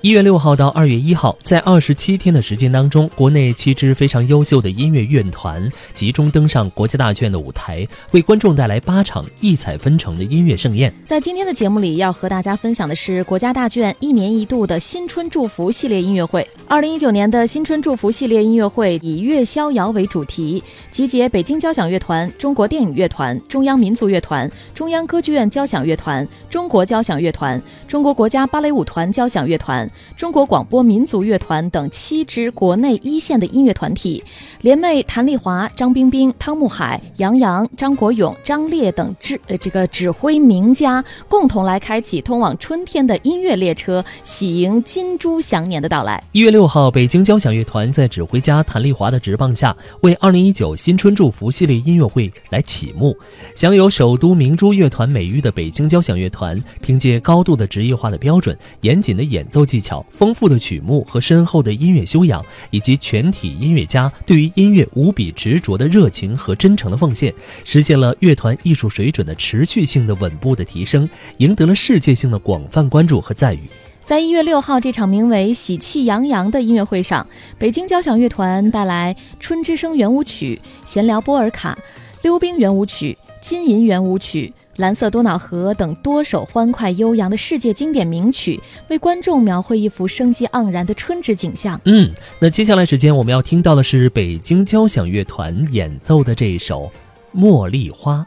一月六号到二月一号，在二十七天的时间当中，国内七支非常优秀的音乐乐团集中登上国家大剧院的舞台，为观众带来八场异彩纷呈的音乐盛宴。在今天的节目里，要和大家分享的是国家大剧院一年一度的新春祝福系列音乐会。二零一九年的新春祝福系列音乐会以乐逍遥为主题，集结北京交响乐团、中国电影乐团、中央民族乐团、中央歌剧院交响乐团、中国交响乐团、中国国家芭蕾舞团交响乐团。中国广播民族乐团等七支国内一线的音乐团体，联袂谭丽华、张冰冰、汤沐海、杨洋、张国勇、张烈等指呃这个指挥名家，共同来开启通往春天的音乐列车，喜迎金猪祥年的到来。一月六号，北京交响乐团在指挥家谭丽华的执棒下，为二零一九新春祝福系列音乐会来启幕。享有首都明珠乐团美誉的北京交响乐团，凭借高度的职业化的标准、严谨的演奏技技巧。丰富的曲目和深厚的音乐修养，以及全体音乐家对于音乐无比执着的热情和真诚的奉献，实现了乐团艺术水准的持续性的稳步的提升，赢得了世界性的广泛关注和赞誉。在一月六号这场名为《喜气洋洋》的音乐会上，北京交响乐团带来《春之声》圆舞曲、《闲聊波尔卡》、《溜冰圆舞曲》、《金银圆舞曲》。蓝色多瑙河等多首欢快悠扬的世界经典名曲，为观众描绘一幅生机盎然的春之景象。嗯，那接下来时间我们要听到的是北京交响乐团演奏的这一首《茉莉花》。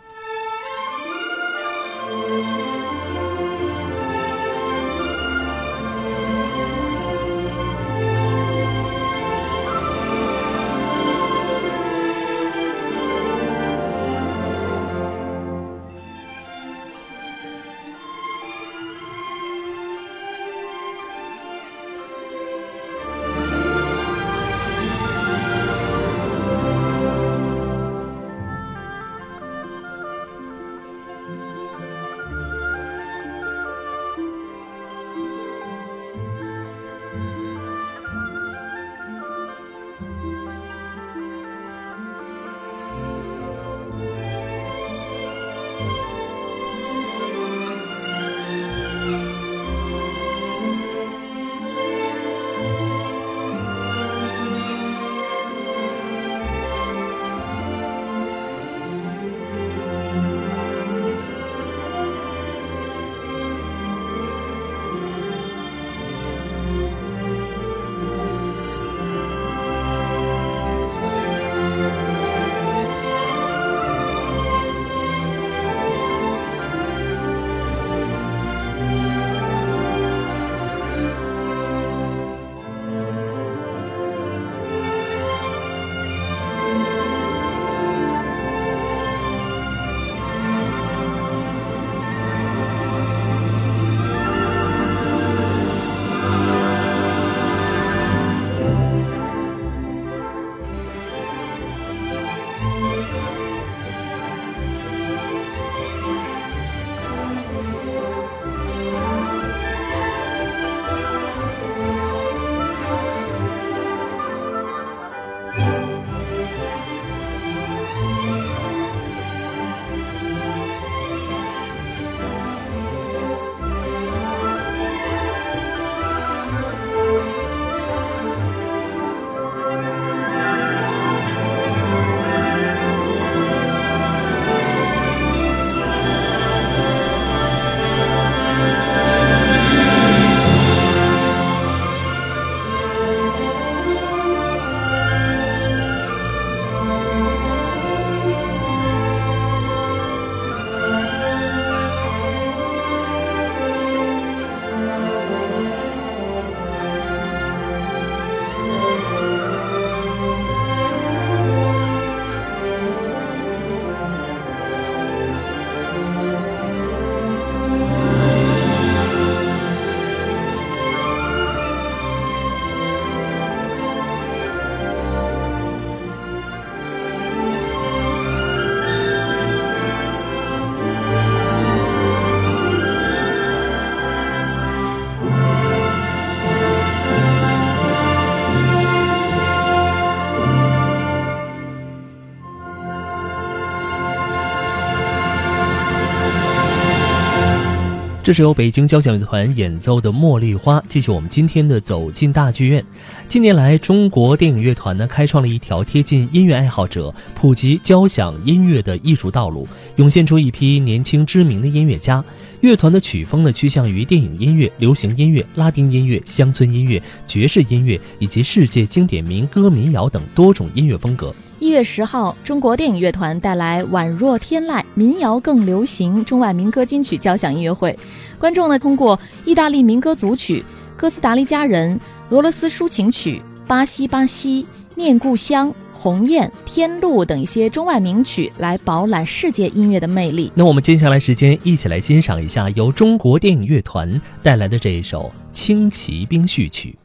这是由北京交响乐团演奏的《茉莉花》。继续我们今天的走进大剧院。近年来，中国电影乐团呢开创了一条贴近音乐爱好者、普及交响音乐的艺术道路，涌现出一批年轻知名的音乐家。乐团的曲风呢趋向于电影音乐、流行音乐、拉丁音乐、乡村音乐、爵士音乐以及世界经典民歌、民谣等多种音乐风格。一月十号，中国电影乐团带来《宛若天籁》民谣更流行中外民歌金曲交响音乐会。观众呢，通过意大利民歌组曲、哥斯达黎加人、俄罗斯抒情曲、巴西巴西、念故乡、鸿雁、天路等一些中外名曲来饱览世界音乐的魅力。那我们接下来时间一起来欣赏一下由中国电影乐团带来的这一首《轻骑兵序曲》。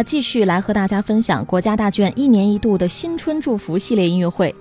那继续来和大家分享国家大剧院一年一度的新春祝福系列音乐会。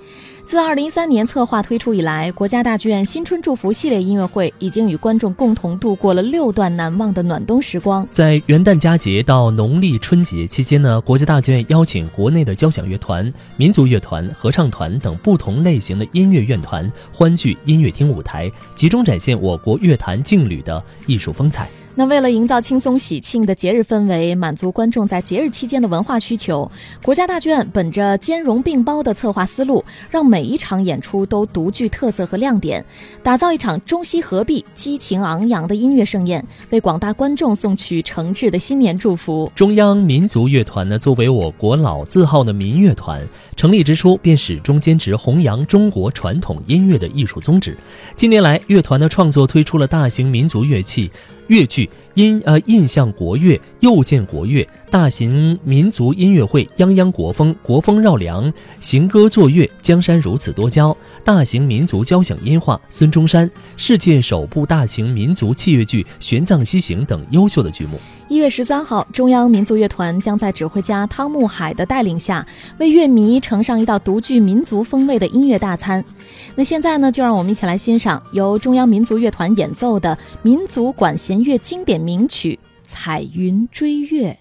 自二零一三年策划推出以来，国家大剧院新春祝福系列音乐会已经与观众共同度过了六段难忘的暖冬时光。在元旦佳节到农历春节期间呢，国家大剧院邀请国内的交响乐团、民族乐团、合唱团等不同类型的音乐院团欢聚音乐厅舞台，集中展现我国乐坛劲旅的艺术风采。那为了营造轻松喜庆的节日氛围，满足观众在节日期间的文化需求，国家大剧院本着兼容并包的策划思路，让每一场演出都独具特色和亮点，打造一场中西合璧、激情昂扬的音乐盛宴，为广大观众送去诚挚的新年祝福。中央民族乐团呢，作为我国老字号的民乐团，成立之初便始终坚持弘扬中国传统音乐的艺术宗旨。近年来，乐团的创作推出了大型民族乐器。乐剧音呃印象国乐又见国乐大型民族音乐会泱泱国风国风绕梁行歌作乐江山如此多娇大型民族交响音画孙中山世界首部大型民族器乐剧玄奘西行等优秀的剧目。一月十三号，中央民族乐团将在指挥家汤沐海的带领下，为乐迷呈上一道独具民族风味的音乐大餐。那现在呢，就让我们一起来欣赏由中央民族乐团演奏的民族管弦乐经典名曲《彩云追月》。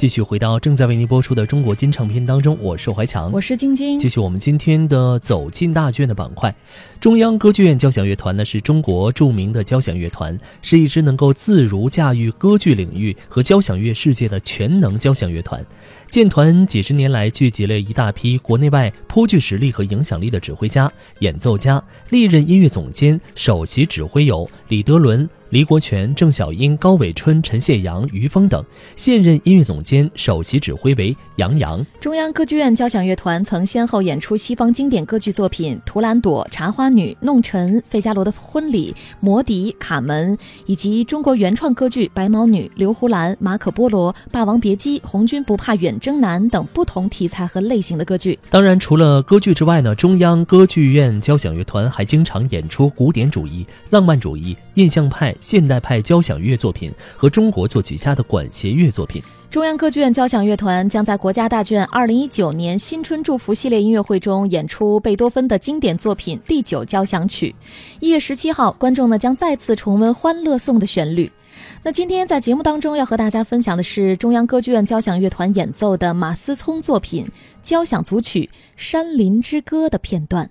继续回到正在为您播出的中国金唱片当中，我是怀强，我是晶晶。继续我们今天的走进大剧院的板块。中央歌剧院交响乐团呢是中国著名的交响乐团，是一支能够自如驾驭歌剧领域和交响乐世界的全能交响乐团。建团几十年来，聚集了一大批国内外颇具实力和影响力的指挥家、演奏家，历任音乐总监、首席指挥有李德伦。黎国权、郑小英、高伟春、陈谢阳、于峰等，现任音乐总监、首席指挥为杨洋。中央歌剧院交响乐团曾先后演出西方经典歌剧作品《图兰朵》《茶花女》《弄臣》《费加罗的婚礼》《魔笛》《卡门》，以及中国原创歌剧《白毛女》《刘胡兰》《马可波罗》《霸王别姬》《红军不怕远征难》等不同题材和类型的歌剧。当然，除了歌剧之外呢，中央歌剧院交响乐团还经常演出古典主义、浪漫主义、印象派。现代派交响乐作品和中国作曲家的管弦乐作品。中央歌剧院交响乐团将在国家大剧院2019年新春祝福系列音乐会中演出贝多芬的经典作品第九交响曲。一月十七号，观众呢将再次重温《欢乐颂》的旋律。那今天在节目当中要和大家分享的是中央歌剧院交响乐团演奏的马思聪作品交响组曲《山林之歌》的片段。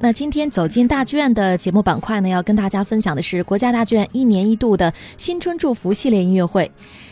那今天走进大剧院的节目板块呢，要跟大家分享的是国家大剧院一年一度的新春祝福系列音乐会。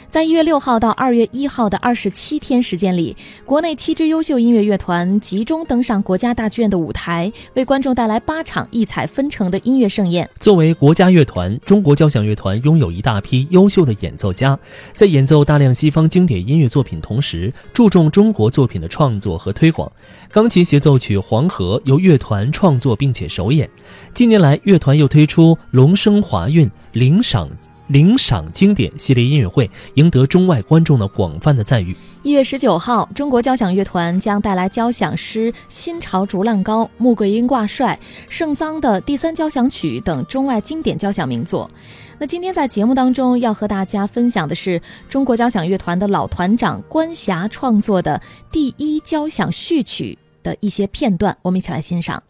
在一月六号到二月一号的二十七天时间里，国内七支优秀音乐乐团集中登上国家大剧院的舞台，为观众带来八场异彩纷呈的音乐盛宴。作为国家乐团，中国交响乐团拥有一大批优秀的演奏家，在演奏大量西方经典音乐作品同时，注重中国作品的创作和推广。钢琴协奏曲《黄河》由乐团创作并且首演。近年来，乐团又推出“龙声华韵”领赏。领赏经典系列音乐会赢得中外观众的广泛的赞誉。一月十九号，中国交响乐团将带来交响诗《新潮逐浪高》《穆桂英挂帅》《圣桑的第三交响曲》等中外经典交响名作。那今天在节目当中要和大家分享的是中国交响乐团的老团长关霞创作的第一交响序曲的一些片段，我们一起来欣赏。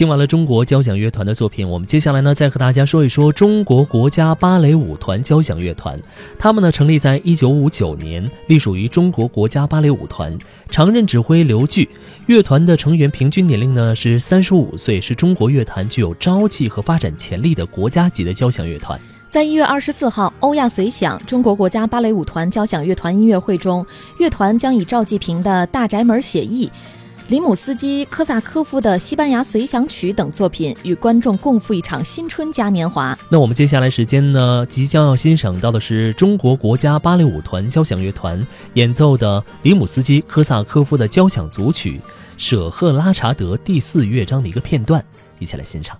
听完了中国交响乐团的作品，我们接下来呢，再和大家说一说中国国家芭蕾舞团交响乐团。他们呢，成立在一九五九年，隶属于中国国家芭蕾舞团，常任指挥刘炬。乐团的成员平均年龄呢是三十五岁，是中国乐坛具有朝气和发展潜力的国家级的交响乐团。在一月二十四号，欧亚随想中国国家芭蕾舞团交响乐团音乐会中，乐团将以赵季平的《大宅门写意》。里姆斯基科萨科夫的《西班牙随想曲》等作品，与观众共赴一场新春嘉年华。那我们接下来时间呢，即将要欣赏到的是中国国家芭蕾舞团交响乐团演奏的里姆斯基科萨科夫的交响组曲《舍赫拉查德》第四乐章的一个片段，一起来欣赏。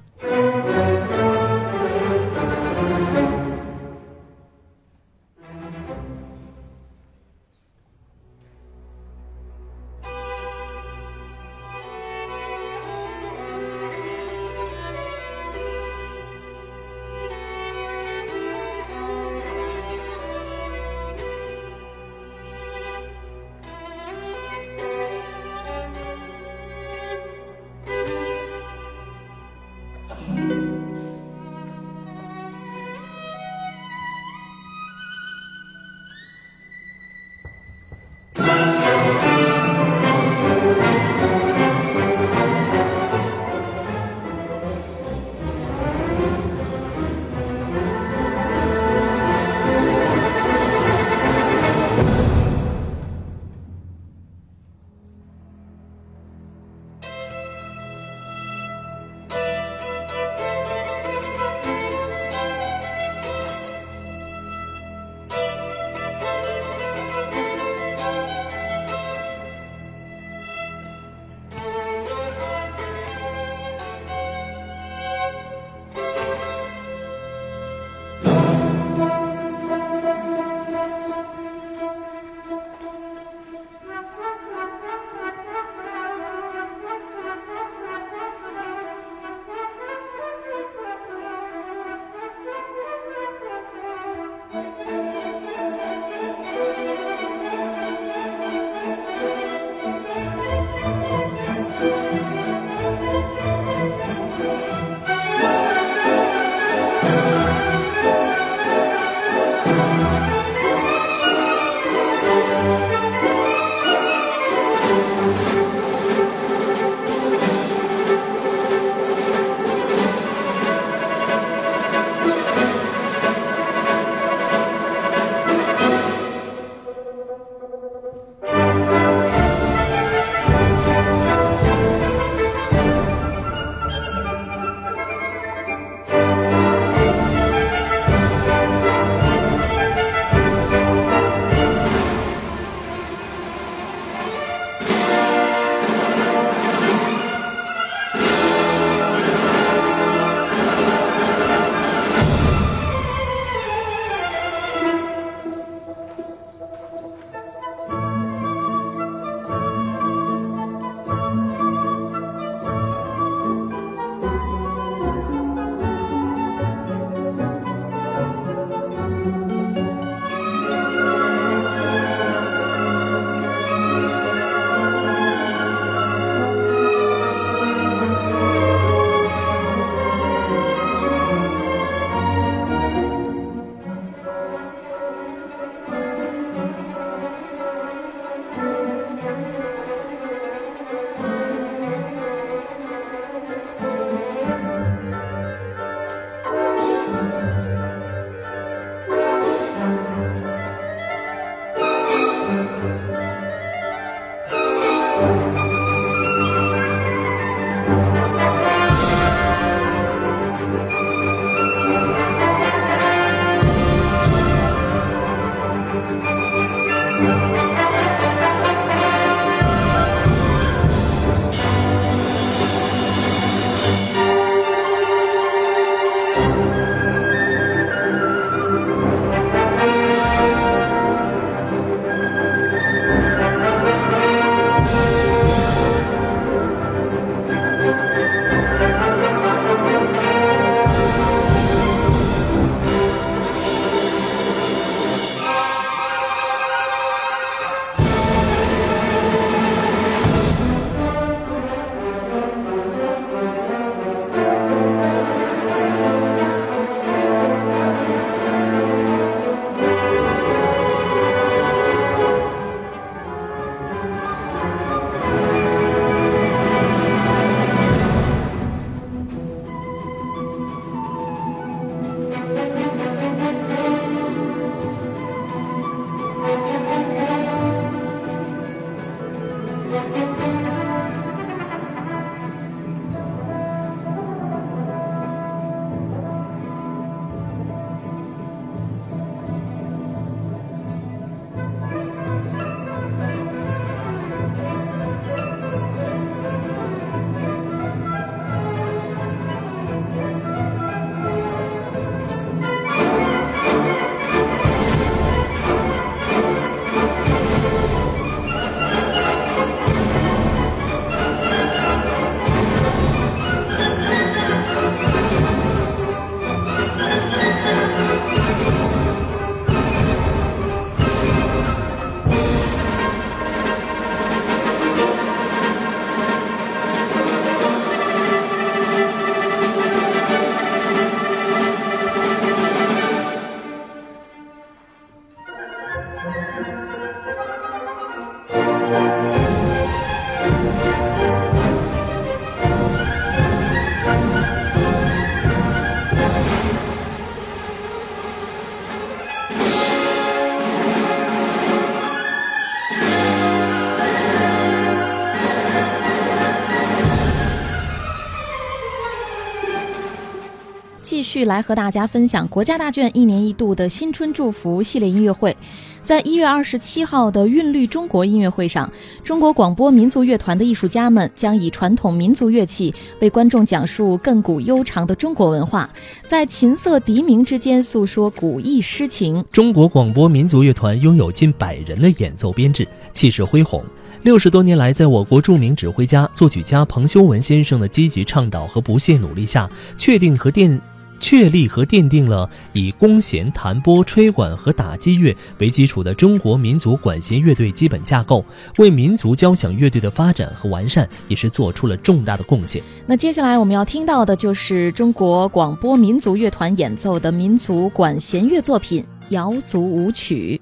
来和大家分享国家大剧一年一度的新春祝福系列音乐会。在一月二十七号的韵律中国音乐会上，中国广播民族乐团的艺术家们将以传统民族乐器为观众讲述亘古悠长的中国文化，在琴瑟笛鸣之间诉说古意诗情。中国广播民族乐团拥有近百人的演奏编制，气势恢宏。六十多年来，在我国著名指挥家、作曲家彭修文先生的积极倡导和不懈努力下，确定和电。确立和奠定了以弓弦、弹拨、吹管和打击乐为基础的中国民族管弦乐队基本架构，为民族交响乐队的发展和完善也是做出了重大的贡献。那接下来我们要听到的就是中国广播民族乐团演奏的民族管弦乐作品《瑶族舞曲》。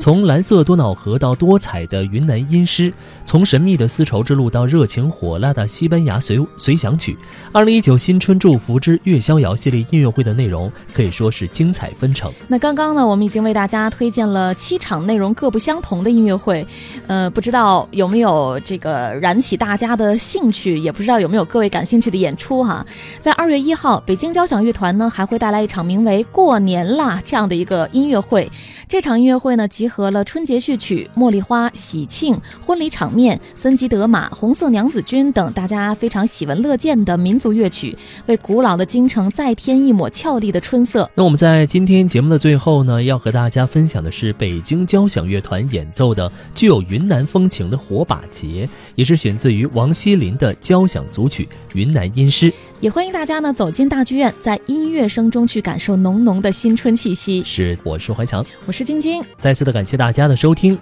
从蓝色多瑙河到多彩的云南音诗，从神秘的丝绸之路到热情火辣的西班牙随随想曲，二零一九新春祝福之月逍遥系列音乐会的内容可以说是精彩纷呈。那刚刚呢，我们已经为大家推荐了七场内容各不相同的音乐会，呃，不知道有没有这个燃起大家的兴趣，也不知道有没有各位感兴趣的演出哈。在二月一号，北京交响乐团呢还会带来一场名为《过年啦》这样的一个音乐会。这场音乐会呢，集合了春节序曲、茉莉花、喜庆、婚礼场面、森吉德玛、红色娘子军等大家非常喜闻乐见的民族乐曲，为古老的京城再添一抹俏丽的春色。那我们在今天节目的最后呢，要和大家分享的是北京交响乐团演奏的具有云南风情的《火把节》，也是选自于王希林的交响组曲《云南音诗》。也欢迎大家呢走进大剧院，在音乐声中去感受浓浓的新春气息。是，我是怀强，我是晶晶。再次的感谢大家的收听。